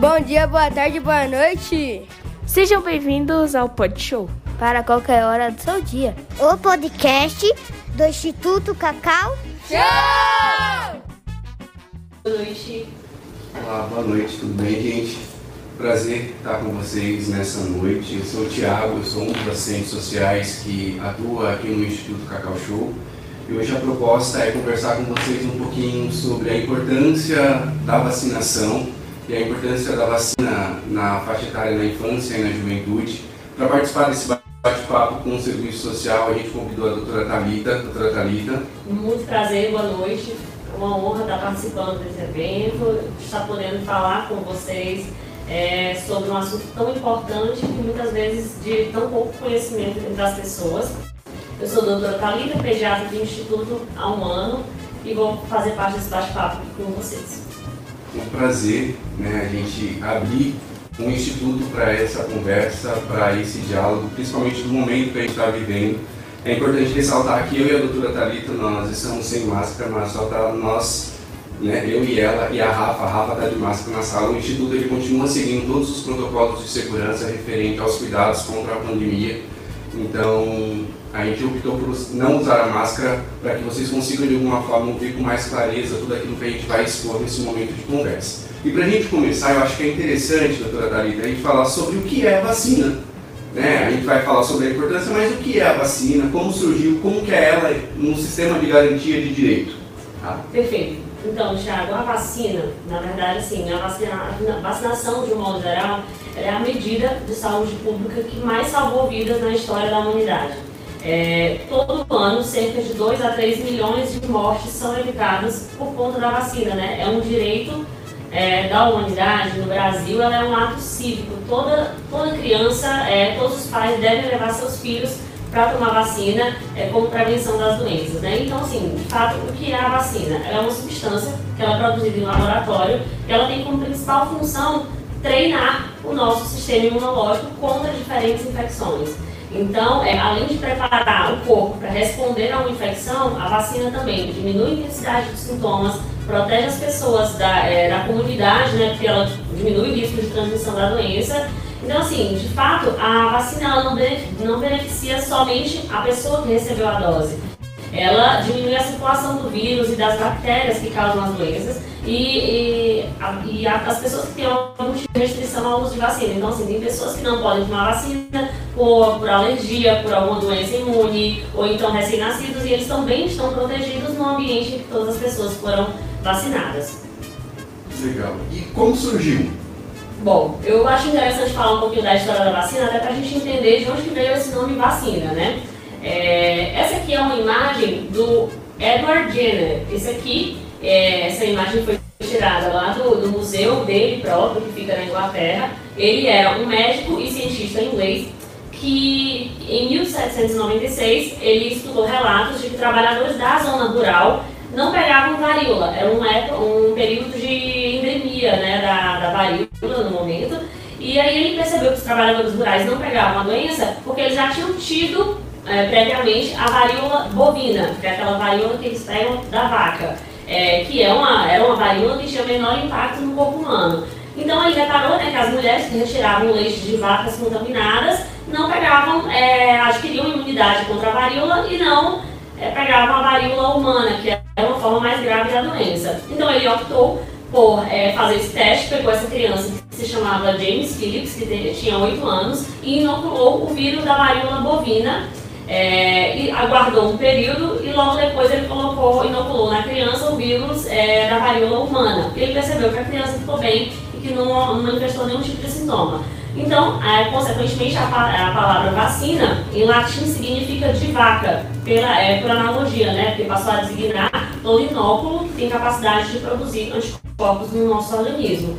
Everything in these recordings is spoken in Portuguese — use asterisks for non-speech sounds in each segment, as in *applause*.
Bom dia, boa tarde, boa noite. Sejam bem-vindos ao Pod Show. Para qualquer hora do seu dia. O podcast do Instituto Cacau Show! Boa noite. Olá, boa noite, tudo bem, gente? Prazer estar com vocês nessa noite. Eu sou o Thiago, eu sou um dos assistentes sociais que atua aqui no Instituto Cacau Show. E hoje a proposta é conversar com vocês um pouquinho sobre a importância da vacinação e a importância da vacina na faixa etária na infância e na juventude. Para participar desse bate-papo com o serviço social, a gente convidou a doutora Thalita. Doutora Thalita. Muito prazer, boa noite. Uma honra estar participando desse evento, estar podendo falar com vocês é, sobre um assunto tão importante que muitas vezes de tão pouco conhecimento entre as pessoas. Eu sou a doutora Thalita, pediatra do Instituto há um ano e vou fazer parte desse bate-papo com vocês um prazer né, a gente abrir um instituto para essa conversa, para esse diálogo, principalmente no momento que a gente está vivendo. É importante ressaltar que eu e a doutora Thalita, nós estamos sem máscara, mas só está nós, né, eu e ela e a Rafa, a Rafa está de máscara na sala. O Instituto ele continua seguindo todos os protocolos de segurança referente aos cuidados contra a pandemia. Então, a gente optou por não usar a máscara para que vocês consigam de alguma forma ouvir com mais clareza tudo aquilo que a gente vai expor nesse momento de conversa. E para a gente começar, eu acho que é interessante, doutora Thalita, a gente falar sobre o que é a vacina. Né? A gente vai falar sobre a importância, mas o que é a vacina, como surgiu, como que é ela no sistema de garantia de direito. Tá? Perfeito. Então, Thiago, a vacina, na verdade, assim, a, vacina, a vacinação de um modo geral, é a medida de saúde pública que mais salvou vidas na história da humanidade. É, todo ano, cerca de 2 a 3 milhões de mortes são evitadas por conta da vacina. Né? É um direito é, da humanidade no Brasil, ela é um ato cívico. Toda, toda criança, é, todos os pais devem levar seus filhos para tomar vacina é, como prevenção das doenças. Né? Então, assim, de fato, o que é a vacina? Ela é uma substância que ela é produzida em laboratório, que ela tem como principal função treinar o nosso sistema imunológico contra diferentes infecções. Então, é, além de preparar o corpo para responder a uma infecção, a vacina também diminui a intensidade dos sintomas, protege as pessoas da, é, da comunidade, né, porque ela diminui o risco de transmissão da doença. Então, assim, de fato, a vacina não, não beneficia somente a pessoa que recebeu a dose. Ela diminui a circulação do vírus e das bactérias que causam as doenças, e, e, a, e a, as pessoas que têm algum tipo de restrição ao uso de vacina. Então, assim, tem pessoas que não podem tomar vacina por, por alergia, por alguma doença imune, ou então recém-nascidos, e eles também estão protegidos no ambiente em que todas as pessoas foram vacinadas. Legal. E como surgiu? Bom, eu acho interessante falar um pouquinho da história da vacina, até para a gente entender de onde veio esse nome vacina, né? É, essa aqui é uma imagem do Edward Jenner. Esse aqui é, essa imagem foi tirada lá do, do, museu dele próprio, que fica na Inglaterra. Ele era um médico e cientista inglês que, em 1796, ele estudou relatos de que trabalhadores da zona rural não pegavam varíola. Era um, um período de endemia né, da, da varíola no momento. E aí ele percebeu que os trabalhadores rurais não pegavam a doença porque eles já tinham tido é, previamente a varíola bovina, que é aquela varíola que eles pegam da vaca é, que é uma, era uma varíola que tinha menor impacto no corpo humano. Então ele reparou né, que as mulheres que retiravam leite de vacas contaminadas não pegavam, é, adquiriam imunidade contra a varíola e não é, pegavam a varíola humana, que é uma forma mais grave da doença. Então ele optou por é, fazer esse teste, pegou essa criança que se chamava James Phillips, que tinha 8 anos, e inoculou o vírus da varíola bovina é, e aguardou um período e logo depois ele colocou, inoculou na criança o vírus é, da varíola humana. Ele percebeu que a criança ficou bem e que não, não manifestou nenhum tipo de sintoma. Então, é, consequentemente, a, a, palavra vacina em latim significa de vaca, pela, é, por analogia, né? Porque passou a designar todo inóculo que tem capacidade de produzir anticorpos no nosso organismo.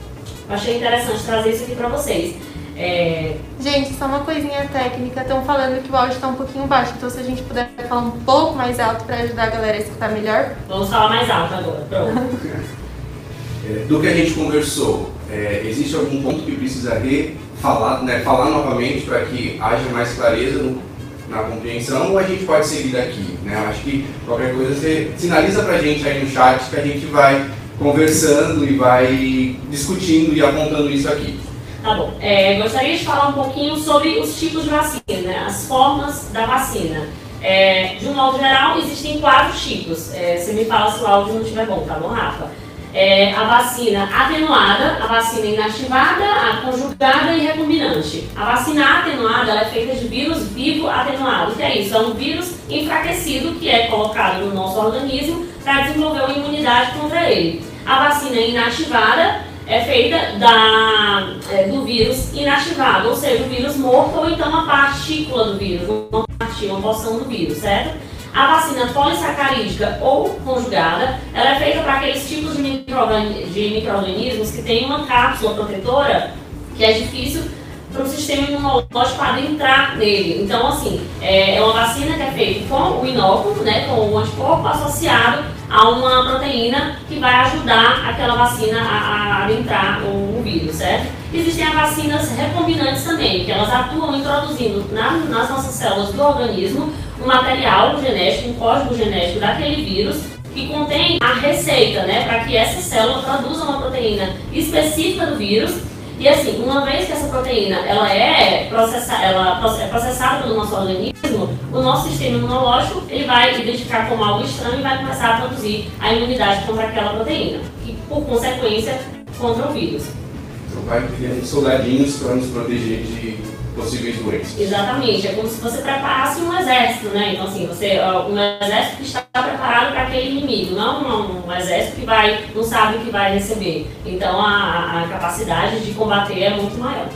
Achei interessante trazer isso aqui para vocês. É... Gente, só uma coisinha técnica. Estão falando que o áudio está um pouquinho baixo, então se a gente puder falar um pouco mais alto para ajudar a galera a escutar melhor. Vamos falar mais alto agora, pronto. *laughs* é, do que a gente conversou, é, existe algum ponto que precisaria falar, né, falar novamente para que haja mais clareza no, na compreensão ou a gente pode seguir daqui? Né? Acho que qualquer coisa você sinaliza para a gente aí no chat que a gente vai conversando e vai discutindo e apontando isso aqui. Tá bom. É, gostaria de falar um pouquinho sobre os tipos de vacina, né? as formas da vacina. É, de um modo geral, existem quatro tipos. É, você me fala se o áudio não estiver bom, tá bom, Rafa? É, a vacina atenuada, a vacina inativada, a conjugada e recombinante. A vacina atenuada é feita de vírus vivo atenuado, que é isso? É um vírus enfraquecido que é colocado no nosso organismo para desenvolver uma imunidade contra ele. A vacina inativada é feita da, é, do vírus inativado, ou seja, o vírus morto ou então uma partícula do vírus, uma partícula, uma porção do vírus, certo? A vacina polissacarídica ou conjugada, ela é feita para aqueles tipos de micro-organismos que têm uma cápsula protetora que é difícil para o sistema imunológico adentrar nele. Então, assim, é, é uma vacina que é feita com o inóculo, né, com o anticorpo associado a uma proteína que vai ajudar aquela vacina a, a adentrar o, o, vírus, certo? Existem as vacinas recombinantes também, que elas atuam introduzindo na, nas nossas células do organismo um material genético, um código genético daquele vírus que contém a receita, né, para que essa célula produza uma proteína específica do vírus e assim, uma vez que essa proteína ela é, processa, ela é processada pelo nosso organismo, o nosso sistema imunológico ele vai identificar como algo estranho e vai começar a produzir a imunidade contra aquela proteína, e por consequência contra o vírus. Então vai criando soldadinhos para nos proteger de possíveis doenças. Exatamente, é como se você preparasse um exército, né? Então assim, você um exército que está preparado para aquele inimigo, não um, um, exército que vai não sabe o que vai receber. Então a, a capacidade de combater é muito maior.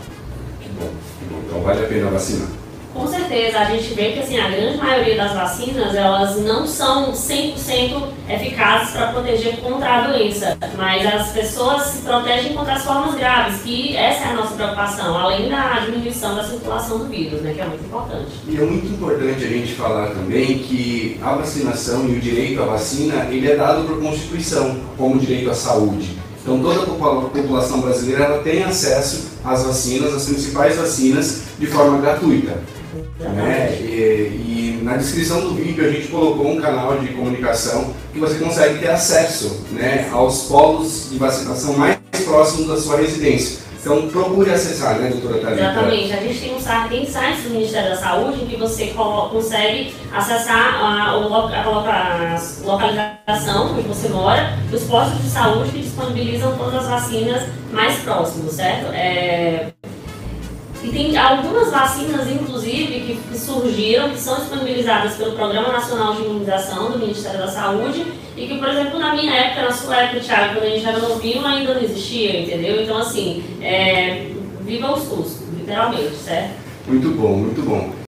Que bom, que bom. Então vale a pena vacinar. Com certeza, a gente vê que assim, a grande maioria das vacinas elas não são 100% eficazes para proteger contra a doença, mas as pessoas se protegem contra as formas graves, que essa é a nossa preocupação, além da diminuição da circulação do vírus, né, que é muito importante. E é muito importante a gente falar também que a vacinação e o direito à vacina ele é dado por Constituição, como direito à saúde. Então toda a população brasileira ela tem acesso às vacinas, às principais vacinas, de forma gratuita. Né? E, e, na descrição do vídeo a gente colocou um canal de comunicação que você consegue ter acesso né, aos polos de vacinação mais próximos da sua residência. Então procure acessar, né, doutora Thalita? Exatamente. A gente tem, um, tem sites do Ministério da Saúde em que você consegue acessar a, a, localização onde você mora, os postos de saúde que disponibilizam todas as vacinas mais próximas, certo? É, e tem algumas vacinas, inclusive, que, surgiram, que são disponibilizadas pelo Programa Nacional de Imunização do Ministério da Saúde e que, por exemplo, na minha época, na sua época, Thiago, quando a gente era novinho, ainda não existia, entendeu? Então, assim, é, viva os SUS, literalmente, certo? Muito bom, muito bom.